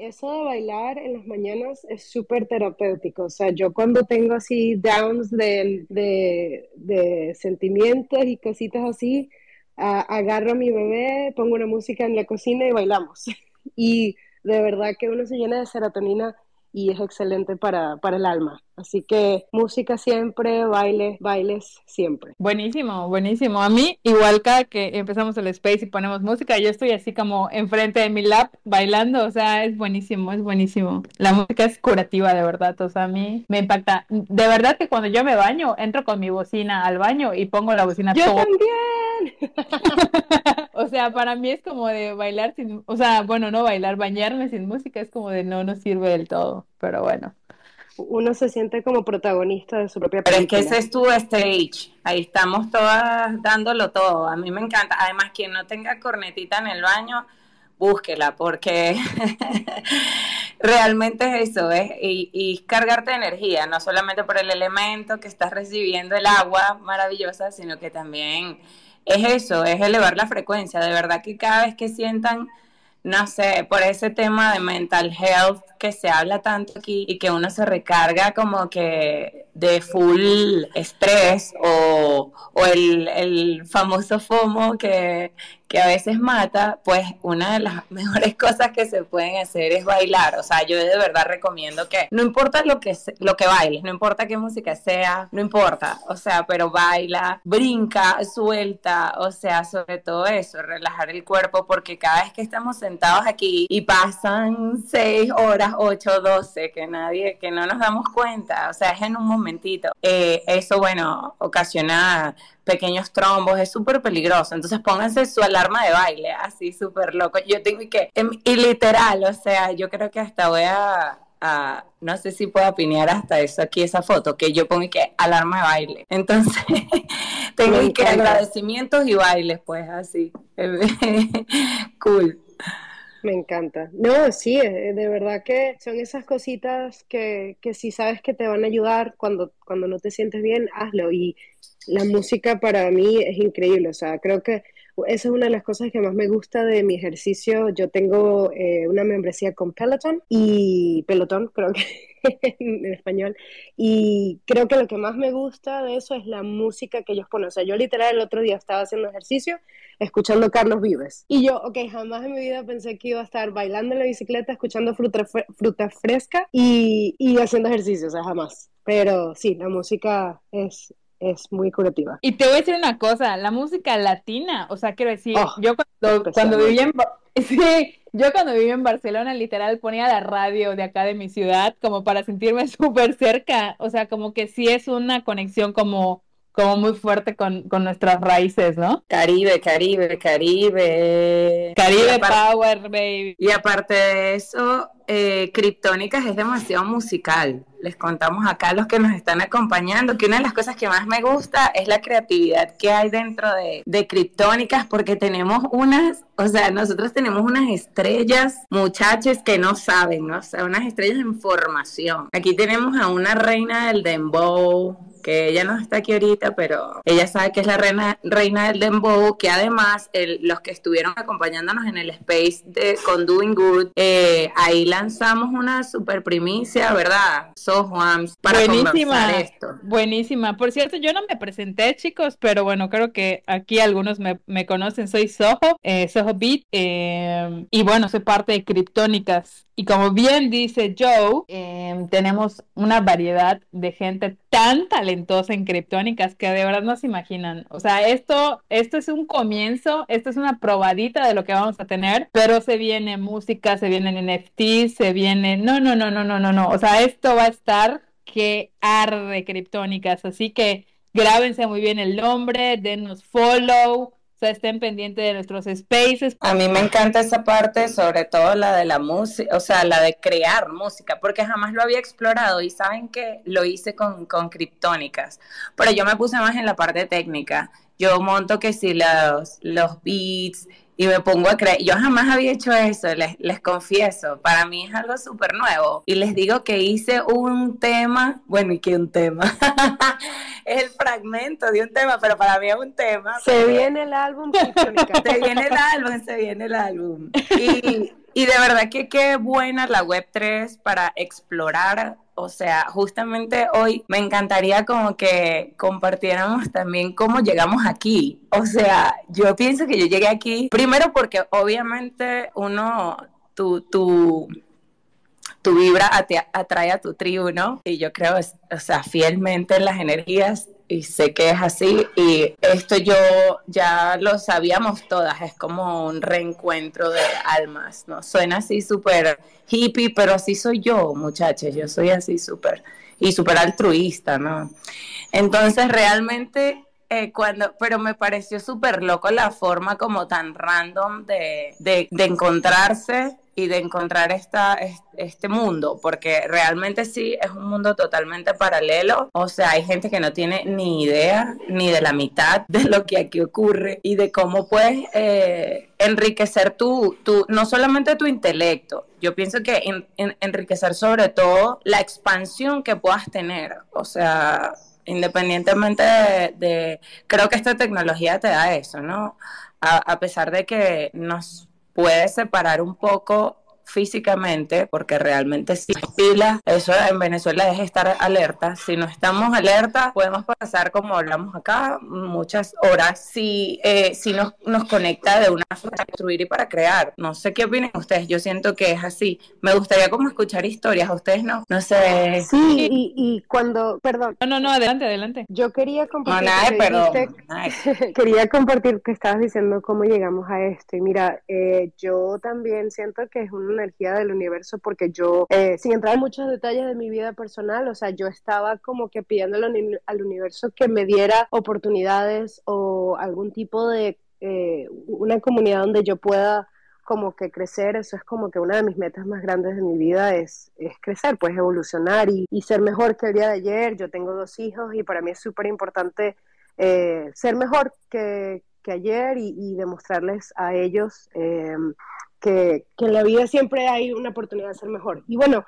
Eso de bailar en las mañanas es súper terapéutico. O sea, yo cuando tengo así downs de, de, sentimientos y cositas así, agarro a mi bebé, pongo una música en la cocina y bailamos. y de verdad que uno se llena de serotonina y es excelente para, para el alma. Así que música siempre, bailes, bailes siempre. Buenísimo, buenísimo. A mí, igual cada que empezamos el space y ponemos música, yo estoy así como enfrente de mi lap bailando, o sea, es buenísimo, es buenísimo. La música es curativa, de verdad, o sea, a mí me impacta. De verdad que cuando yo me baño, entro con mi bocina al baño y pongo la bocina ¡Yo también! o sea, para mí es como de bailar sin, o sea, bueno, no bailar, bañarme sin música es como de no, no sirve del todo, pero bueno. Uno se siente como protagonista de su propia película. Pero es que ese es tu stage, ahí estamos todas dándolo todo, a mí me encanta, además quien no tenga cornetita en el baño, búsquela, porque realmente es eso, es, y, y, cargarte de energía, no solamente por el elemento que estás recibiendo, el agua maravillosa, sino que también es eso, es elevar la frecuencia, de verdad que cada vez que sientan no sé, por ese tema de mental health que se habla tanto aquí y que uno se recarga como que de full estrés o, o el, el, famoso FOMO que, que a veces mata, pues una de las mejores cosas que se pueden hacer es bailar. O sea, yo de verdad recomiendo que no importa lo que, lo que bailes, no importa qué música sea, no importa. O sea, pero baila, brinca, suelta, o sea, sobre todo eso, relajar el cuerpo, porque cada vez que estamos sentados aquí y pasan seis horas, ocho, doce, que nadie, que no nos damos cuenta, o sea, es en un momentito. Eh, eso, bueno, ocasiona pequeños trombos, es súper peligroso. Entonces pónganse su alarma de baile, así súper loco. Yo tengo que, em, y literal, o sea, yo creo que hasta voy a, no sé si puedo opinar hasta eso aquí, esa foto, que yo pongo que alarma de baile. Entonces, tengo que agradecimientos y bailes, pues así. cool. Me encanta. No, sí, eh, de verdad que son esas cositas que, que si sabes que te van a ayudar cuando, cuando no te sientes bien, hazlo. Y la música para mí es increíble. O sea, creo que esa es una de las cosas que más me gusta de mi ejercicio. Yo tengo eh, una membresía con Peloton y Pelotón, creo que en español. Y creo que lo que más me gusta de eso es la música que ellos ponen. O sea, yo literal el otro día estaba haciendo ejercicio escuchando Carlos Vives. Y yo, ok, jamás en mi vida pensé que iba a estar bailando en la bicicleta, escuchando fruta, fruta fresca y, y haciendo ejercicio, o sea, jamás. Pero sí, la música es, es muy curativa. Y te voy a decir una cosa, la música latina, o sea, quiero decir, oh, yo cuando, cuando vivía en sí, yo cuando vivía en Barcelona literal ponía la radio de acá de mi ciudad como para sentirme súper cerca, o sea, como que sí es una conexión como como muy fuerte con, con nuestras raíces, ¿no? Caribe, Caribe, Caribe. Caribe Power, baby. Y aparte de eso, eh, Criptónicas es demasiado musical. Les contamos acá a los que nos están acompañando que una de las cosas que más me gusta es la creatividad que hay dentro de, de Criptónicas porque tenemos unas, o sea, nosotros tenemos unas estrellas, muchachos que no saben, ¿no? O sea, unas estrellas en formación. Aquí tenemos a una reina del dembow, que ella no está aquí ahorita, pero ella sabe que es la reina, reina del dembow, que además los que estuvieron acompañándonos en el space de con Doing Good, eh, ahí lanzamos una super primicia, ¿verdad? So Juan, para buenísima, esto. Buenísima. Por cierto, yo no me presenté, chicos, pero bueno, creo que aquí algunos me, conocen. Soy Soho, eh, Soho Beat, eh, y bueno, soy parte de Criptónicas. Y como bien dice Joe, em, tenemos una variedad de gente tan talentosa en criptónicas que de verdad no se imaginan. O sea, esto, esto es un comienzo, esto es una probadita de lo que vamos a tener, pero se viene música, se vienen NFTs, se viene... No, no, no, no, no, no, no. O sea, esto va a estar que arde criptónicas. Así que grábense muy bien el nombre, denos follow sea, estén pendientes de nuestros spaces. A mí me encanta esa parte, sobre todo la de la música, o sea, la de crear música, porque jamás lo había explorado y saben que lo hice con, con criptónicas, pero yo me puse más en la parte técnica. Yo monto que si los, los beats y me pongo a creer. Yo jamás había hecho eso, les, les confieso. Para mí es algo súper nuevo. Y les digo que hice un tema, bueno, ¿y qué un tema? es el fragmento de un tema, pero para mí es un tema. Se viene el álbum. se viene el álbum, se viene el álbum. Y, y de verdad que qué buena la Web3 para explorar o sea, justamente hoy me encantaría como que compartiéramos también cómo llegamos aquí. O sea, yo pienso que yo llegué aquí primero porque obviamente uno, tu, tu, tu vibra atrae a tu tribu, ¿no? Y yo creo, o sea, fielmente en las energías y sé que es así y esto yo ya lo sabíamos todas, es como un reencuentro de almas, ¿no? Suena así súper hippie, pero así soy yo, muchachos, yo soy así súper y súper altruista, ¿no? Entonces realmente eh, cuando, pero me pareció súper loco la forma como tan random de, de, de encontrarse de encontrar esta, este mundo, porque realmente sí es un mundo totalmente paralelo, o sea, hay gente que no tiene ni idea ni de la mitad de lo que aquí ocurre y de cómo puedes eh, enriquecer tu, tu, no solamente tu intelecto, yo pienso que enriquecer sobre todo la expansión que puedas tener, o sea, independientemente de, creo que esta tecnología te da eso, ¿no? A, a pesar de que nos puede separar un poco físicamente, porque realmente si pila, eso en Venezuela es estar alerta. Si no estamos alerta, podemos pasar, como hablamos acá, muchas horas si, eh, si nos, nos conecta de una forma para construir y para crear. No sé qué opinan ustedes, yo siento que es así. Me gustaría como escuchar historias, ¿a ustedes no? No sé. Sí, y, y cuando, perdón. No, no, no, adelante, adelante. Yo quería compartir. No, nada, perdón. quería compartir que estabas diciendo cómo llegamos a esto. Y mira, eh, yo también siento que es un energía del universo porque yo, eh, sin entrar en muchos detalles de mi vida personal, o sea, yo estaba como que pidiéndole al universo que me diera oportunidades o algún tipo de eh, una comunidad donde yo pueda como que crecer, eso es como que una de mis metas más grandes de mi vida es, es crecer, pues evolucionar y, ser mejor que el día de ayer. Yo tengo dos hijos y para mí es súper importante eh, ser mejor que, que ayer y, y, demostrarles a ellos eh, que, que, en la vida siempre hay una oportunidad de ser mejor. Y bueno,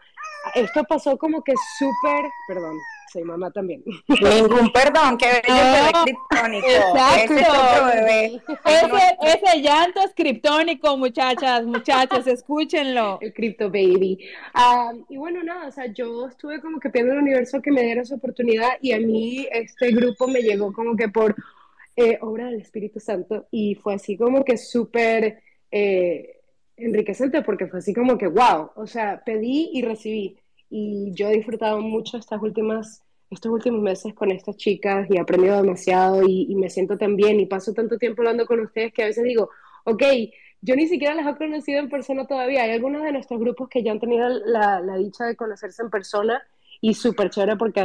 esto pasó como que súper, perdón, soy mamá también. Ningún perdón, que bello criptónico. Exacto. Ese, ese, ese, llanto es criptónico, muchachas, muchachos, escúchenlo. El cripto baby. Um, y bueno, nada, o sea, yo estuve como que pidiendo al universo que me diera esa oportunidad y a mí este grupo me llegó como que por eh, obra del Espíritu Santo y fue así como que súper... Eh, enriquecente porque fue así como que, wow, o sea, pedí y recibí. Y yo he disfrutado mucho estas últimas, estos últimos meses con estas chicas y he aprendido demasiado y, me siento tan bien y paso tanto tiempo hablando con ustedes que a veces digo, ok, yo ni siquiera las he conocido en persona todavía. Hay algunos de nuestros grupos que ya han tenido la, la dicha de conocerse en persona y súper chévere porque,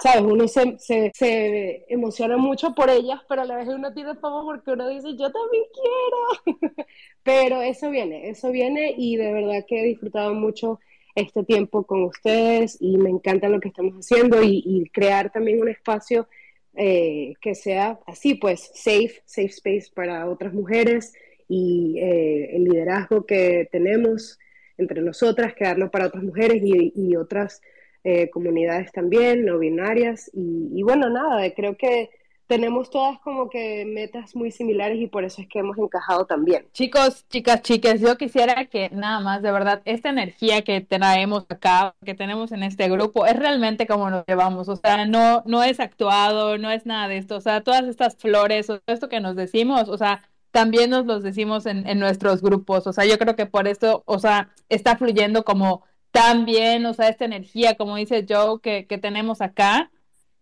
¿sabes? Uno se, se, se, emociona mucho por ellas, pero a la vez uno tiene fama porque uno dice, yo también quiero. pero eso viene, eso viene y de verdad que he disfrutado mucho este tiempo con ustedes y me encanta lo que estamos haciendo y, y crear también un espacio eh, que sea así, pues, safe, safe space para otras mujeres y eh, el liderazgo que tenemos entre nosotras, crearlo para otras mujeres y, y otras eh, comunidades también, no binarias. Y, y, bueno, nada, creo que tenemos todas como que metas muy similares y por eso es que hemos encajado también. Chicos, chicas, chicas, yo quisiera que nada más, de verdad, esta energía que traemos acá, que tenemos en este grupo, es realmente como nos llevamos, o sea, no, no es actuado, no es nada de esto, o sea, todas estas flores, o esto que nos decimos, o sea, también nos los decimos en, en nuestros grupos, o sea, yo creo que por esto, o sea, está fluyendo como también, o sea, esta energía, como dice Joe, que, que tenemos acá,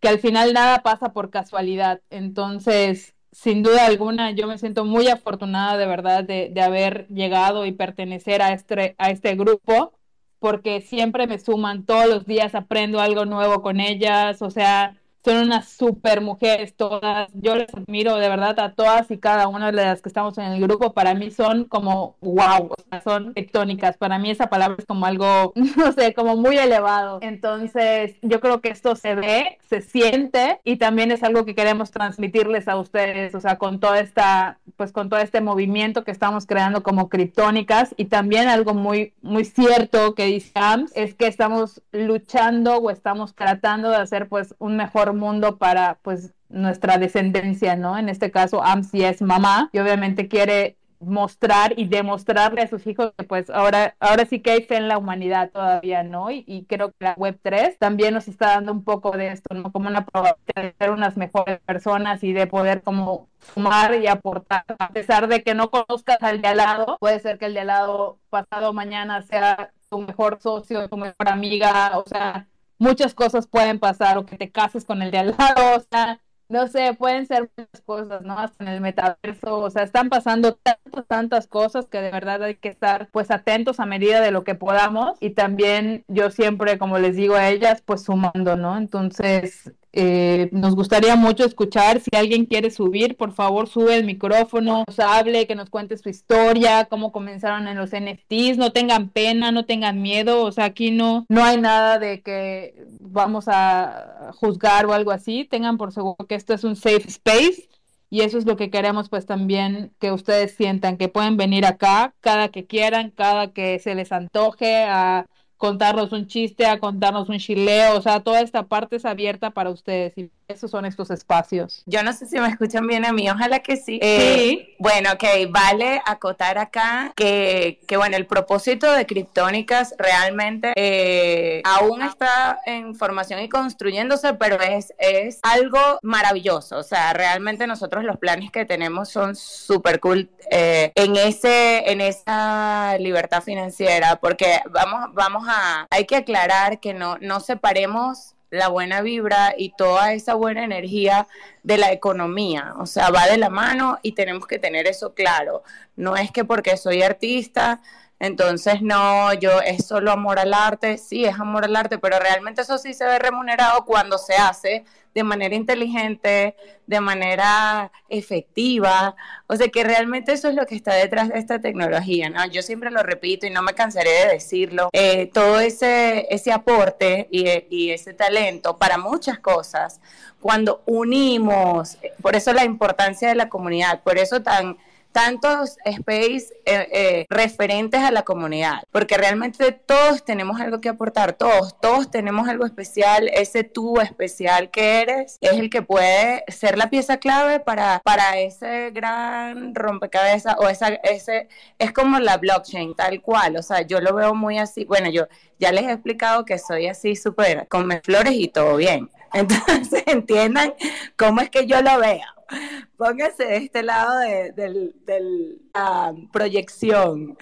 que al final nada pasa por casualidad. Entonces, sin duda alguna, yo me siento muy afortunada de verdad de, de haber llegado y pertenecer a este, a este grupo, porque siempre me suman, todos los días aprendo algo nuevo con ellas, o sea, son unas super mujeres todas. Yo les admiro de verdad a todas y cada una de las que estamos en el grupo. Para mí son como wow, son tectónicas. Para mí esa palabra es como algo, no sé, como muy elevado. Entonces, yo creo que esto se ve, se siente y también es algo que queremos transmitirles a ustedes, o sea, con toda esta, pues con todo este movimiento que estamos creando como criptónicas y también algo muy, muy cierto que dice AMS es que estamos luchando o estamos tratando de hacer pues un mejor mundo para pues nuestra descendencia, ¿no? En este caso, AMSI es mamá y obviamente quiere mostrar y demostrarle a sus hijos que pues ahora, ahora sí que hay fe en la humanidad todavía, ¿no? Y, creo que la Web3 también nos está dando un poco de esto, ¿no? Como una probabilidad de ser unas mejores personas y de poder como sumar y aportar, a pesar de que no conozcas al de al lado, puede ser que el de al lado pasado mañana sea tu mejor socio, tu mejor amiga, o sea, muchas cosas pueden pasar o que te cases con el de al lado, o sea, no sé, pueden ser muchas cosas, ¿no? Hasta en el metaverso, o sea, están pasando tantas, tantas cosas que de verdad hay que estar pues atentos a medida de lo que podamos y también yo siempre, como les digo a ellas, pues sumando, ¿no? Entonces, eh, nos gustaría mucho escuchar. Si alguien quiere subir, por favor, sube el micrófono, nos hable, que nos cuente su historia, cómo comenzaron en los NFTs. No tengan pena, no tengan miedo. O sea, aquí no, no hay nada de que vamos a juzgar o algo así. Tengan por seguro que esto es un safe space. Y eso es lo que queremos, pues también que ustedes sientan que pueden venir acá cada que quieran, cada que se les antoje a contarnos un chiste, a contarnos un chileo, o sea, toda esta parte es abierta para ustedes y esos son estos espacios. Yo no sé si me escuchan bien a mí, ojalá que sí. Eh, sí. Bueno, ok, vale acotar acá que, que bueno, el propósito de Criptónicas realmente eh, aún está en formación y construyéndose, pero es, es algo maravilloso, o sea, realmente nosotros los planes que tenemos son súper cool eh, en, ese, en esa libertad financiera, porque vamos, vamos a, hay que aclarar que no, no separemos la buena vibra y toda esa buena energía de la economía. O sea, va de la mano y tenemos que tener eso claro. No es que porque soy artista, entonces no, yo es solo amor al arte, sí, es amor al arte, pero realmente eso sí se ve remunerado cuando se hace de manera inteligente, de manera efectiva. O sea que realmente eso es lo que está detrás de esta tecnología, ¿no? Yo siempre lo repito y no me cansaré de decirlo. Eh, todo ese, ese aporte y, y ese talento para muchas cosas, cuando unimos, por eso la importancia de la comunidad, por eso tan tantos space eh, eh, referentes a la comunidad, porque realmente todos tenemos algo que aportar, todos, todos tenemos algo especial, ese tú especial que eres es el que puede ser la pieza clave para, para ese gran rompecabezas o esa, ese, es como la blockchain tal cual, o sea, yo lo veo muy así, bueno, yo ya les he explicado que soy así súper con flores y todo bien, entonces entiendan cómo es que yo lo veo. Póngase de este lado de, la proyección.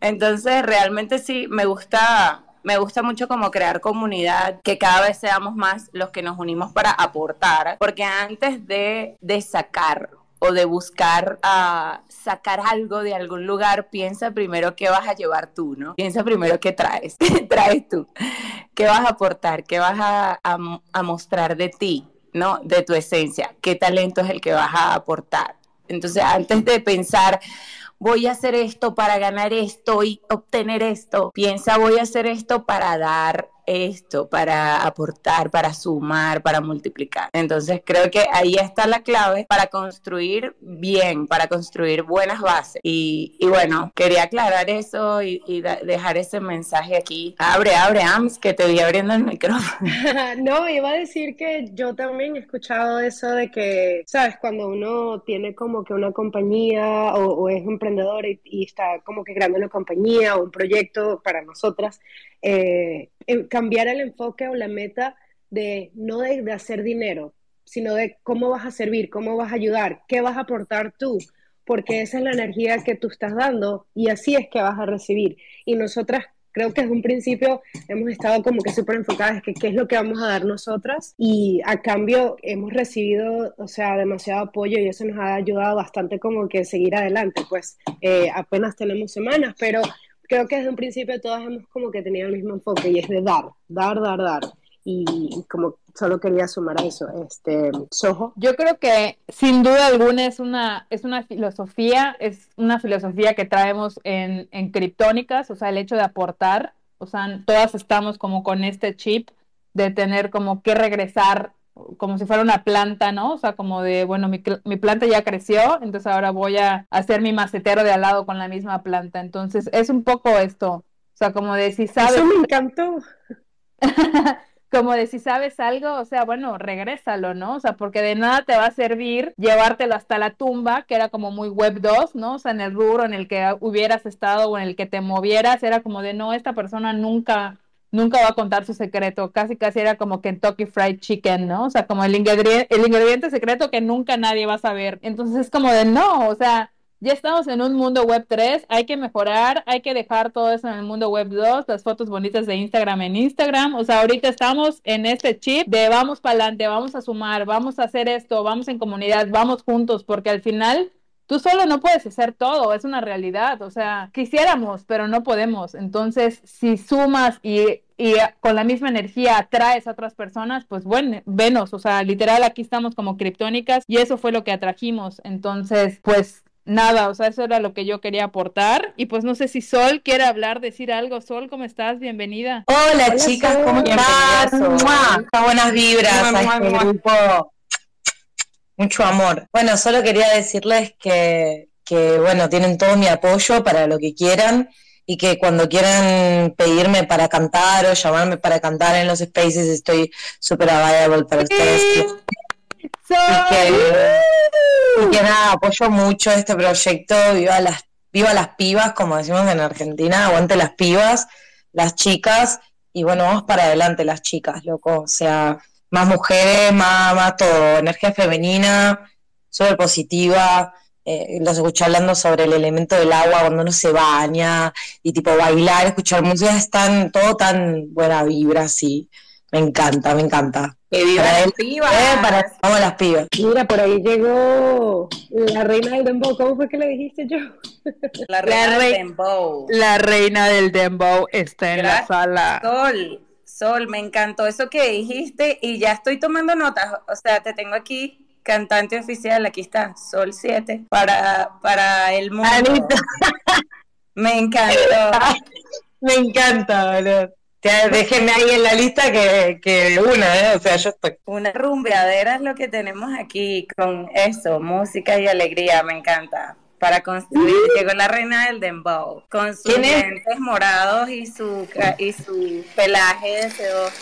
Entonces, realmente sí, me gusta, me gusta mucho como crear comunidad, que cada vez seamos más los que nos unimos para aportar, porque antes de, de sacar o de buscar a sacar algo de algún lugar, piensa primero qué vas a llevar tú, ¿no? Piensa primero qué traes, traes tú, qué vas a aportar, qué vas a mostrar de ti. ¿No? De tu esencia, qué talento es el que vas a aportar. Entonces, antes de pensar, voy a hacer esto para ganar esto y obtener esto, piensa, voy a hacer esto para dar esto, para aportar, para sumar, para multiplicar. Entonces creo que ahí está la clave para construir bien, para construir buenas bases. Y, bueno, quería aclarar eso y, dejar ese mensaje aquí. Abre, abre, AMS, que te vi abriendo el micrófono. no, iba a decir que yo también he escuchado eso de que, sabes, cuando uno tiene como que una compañía o, es emprendedor y, está como que creando una compañía o un proyecto para nosotras, eh, cambiar el enfoque o la meta de no de, hacer dinero, sino de cómo vas a servir, cómo vas a ayudar, qué vas a aportar tú, porque esa es la energía que tú estás dando y así es que vas a recibir. Y nosotras creo que desde un principio hemos estado como que súper enfocadas en qué es lo que vamos a dar nosotras y a cambio hemos recibido, o sea, demasiado apoyo y eso nos ha ayudado bastante como que seguir adelante, pues eh, apenas tenemos semanas, pero creo que desde un principio todas hemos como que tenido el mismo enfoque y es de dar, dar, dar, dar. y, como solo quería sumar a eso, este, Soho. Yo creo que sin duda alguna es una, es una filosofía, es una filosofía que traemos en, en Criptónicas, o sea, el hecho de aportar, o sea, todas estamos como con este chip de tener como que regresar como si fuera una planta, ¿no? O sea, como de, bueno, mi, mi, planta ya creció, entonces ahora voy a hacer mi macetero de al lado con la misma planta. Entonces, es un poco esto, o sea, como de si sabes... Eso me encantó. como de si sabes algo, o sea, bueno, regrésalo, ¿no? O sea, porque de nada te va a servir llevártelo hasta la tumba, que era como muy web 2, ¿no? O sea, en el rubro en el que hubieras estado o en el que te movieras, era como de, no, esta persona nunca nunca va a contar su secreto, casi casi era como Kentucky Fried Chicken, ¿no? O sea, como el ingrediente, secreto que nunca nadie va a saber. Entonces es como de no, o sea, ya estamos en un mundo web 3, hay que mejorar, hay que dejar todo eso en el mundo web 2, las fotos bonitas de Instagram en Instagram, o sea, ahorita estamos en este chip de vamos para adelante, vamos a sumar, vamos a hacer esto, vamos en comunidad, vamos juntos, porque al final tú solo no puedes hacer todo, es una realidad, o sea, quisiéramos, pero no podemos. Entonces, si sumas y, y con la misma energía atraes a otras personas, pues bueno, venos, o sea, literal aquí estamos como criptónicas y eso fue lo que atrajimos. Entonces, pues nada, o sea, eso era lo que yo quería aportar. Y pues no sé si Sol quiere hablar, decir algo. Sol, ¿cómo estás? Bienvenida. Hola, Hola chicas, ¿cómo están? Buenas vibras a este grupo mucho amor. Bueno, solo quería decirles que, que, bueno, tienen todo mi apoyo para lo que quieran y que cuando quieran pedirme para cantar o llamarme para cantar en los spaces estoy súper available para ustedes. Y que, nada, apoyo mucho este proyecto, viva las, viva las pibas, como decimos en Argentina, aguante las pibas, las chicas, y bueno, vamos para adelante las chicas, loco, o sea, más mujeres, más, más todo, energía femenina, súper positiva. Eh, los escuché hablando sobre el elemento del agua cuando uno se baña y tipo bailar, escuchar música, es tan, todo tan buena vibra, sí. Me encanta, me encanta. Que viva las pibas. Eh, para, vamos las pibas. Mira, por ahí llegó la reina del dembow. ¿Cómo fue que le dijiste yo? La reina La del dembow. La reina del dembow está en la sala. Sol, Sol, me encantó eso que dijiste y ya estoy tomando notas. O sea, te tengo aquí, cantante oficial, aquí está, Sol 7, para, para el mundo. Anita. Me encantó. Me encanta, boludo. Déjenme ahí en la lista que, que una, ¿eh? O sea, yo estoy. Una rumbeadera es lo que tenemos aquí con eso, música y alegría, me encanta. Para construir, llegó la reina del dembow, con sus dientes morados y su, y su pelaje de sedoso.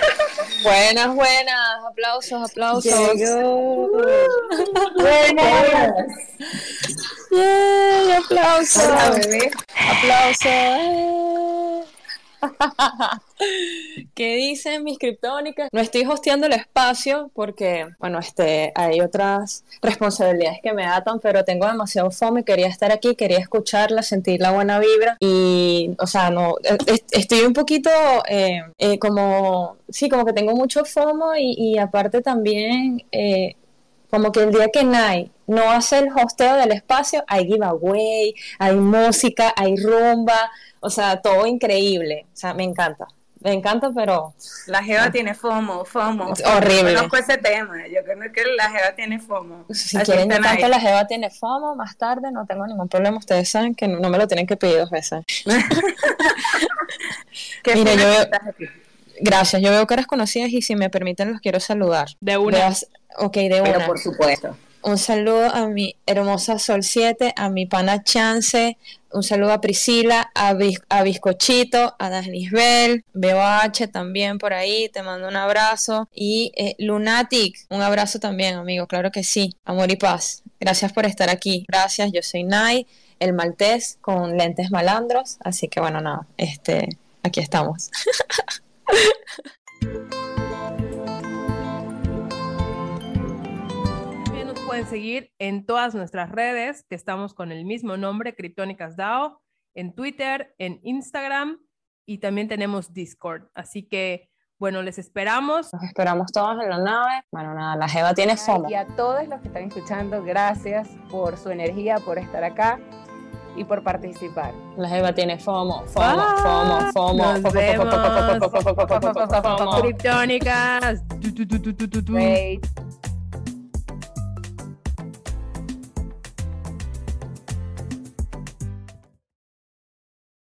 Buenas, buenas. Aplausos, aplausos. Llegó. Yay, aplausos. Hola, bebé. Aplausos. ¿Qué dicen mis criptónicas? No estoy hosteando el espacio porque, bueno, este, hay otras responsabilidades que me atan, pero tengo demasiado fome, quería estar aquí, quería escucharla, sentir la buena vibra y, o sea, no, eh, est- estoy un poquito eh, eh, como, sí, como que tengo mucho fomo y, y aparte también... eh, como que el día que Nai no hace el hosteo del espacio, hay giveaway, hay música, hay rumba, o sea, todo increíble. O sea, me encanta. Me encanta, pero La Jeva tiene FOMO, FOMO. Es horrible. Yo conozco ese tema. Yo creo que la Jeva tiene FOMO. si Así quieren tanto la Jeva tiene FOMO, más tarde no tengo ningún problema. Ustedes saben que no, me lo tienen que pedir dos veces. ¿Qué Mira, yo que veo- estás aquí. Gracias, yo veo caras conocidas y si me permiten los quiero saludar. De una. Ok, de Pero una. por supuesto. Un saludo a mi hermosa Sol 7, a mi pana Chance, un saludo a Priscila, a, Bis- a Bizcochito, a Dasnisbel, veo a H también por ahí, te mando un abrazo. Y eh, Lunatic, un abrazo también, amigo, claro que sí. Amor y paz. Gracias por estar aquí. Gracias, yo soy Nai, el maltés con lentes malandros. Así que bueno, nada, este, aquí estamos. pueden seguir en todas nuestras redes, que estamos con el mismo nombre, Criptónicas DAO, en Twitter, en Instagram y también tenemos Discord. Así que, bueno, les esperamos. Nos esperamos todos en la nave. Bueno, nada, la Jeva tiene FOMO. Y a todos los que están escuchando, gracias por su energía, por estar acá. y por participar. La Jeva tiene FOMO, FOMO, FOMO, FOMO. Nos vemos. FOMO. Criptónicas.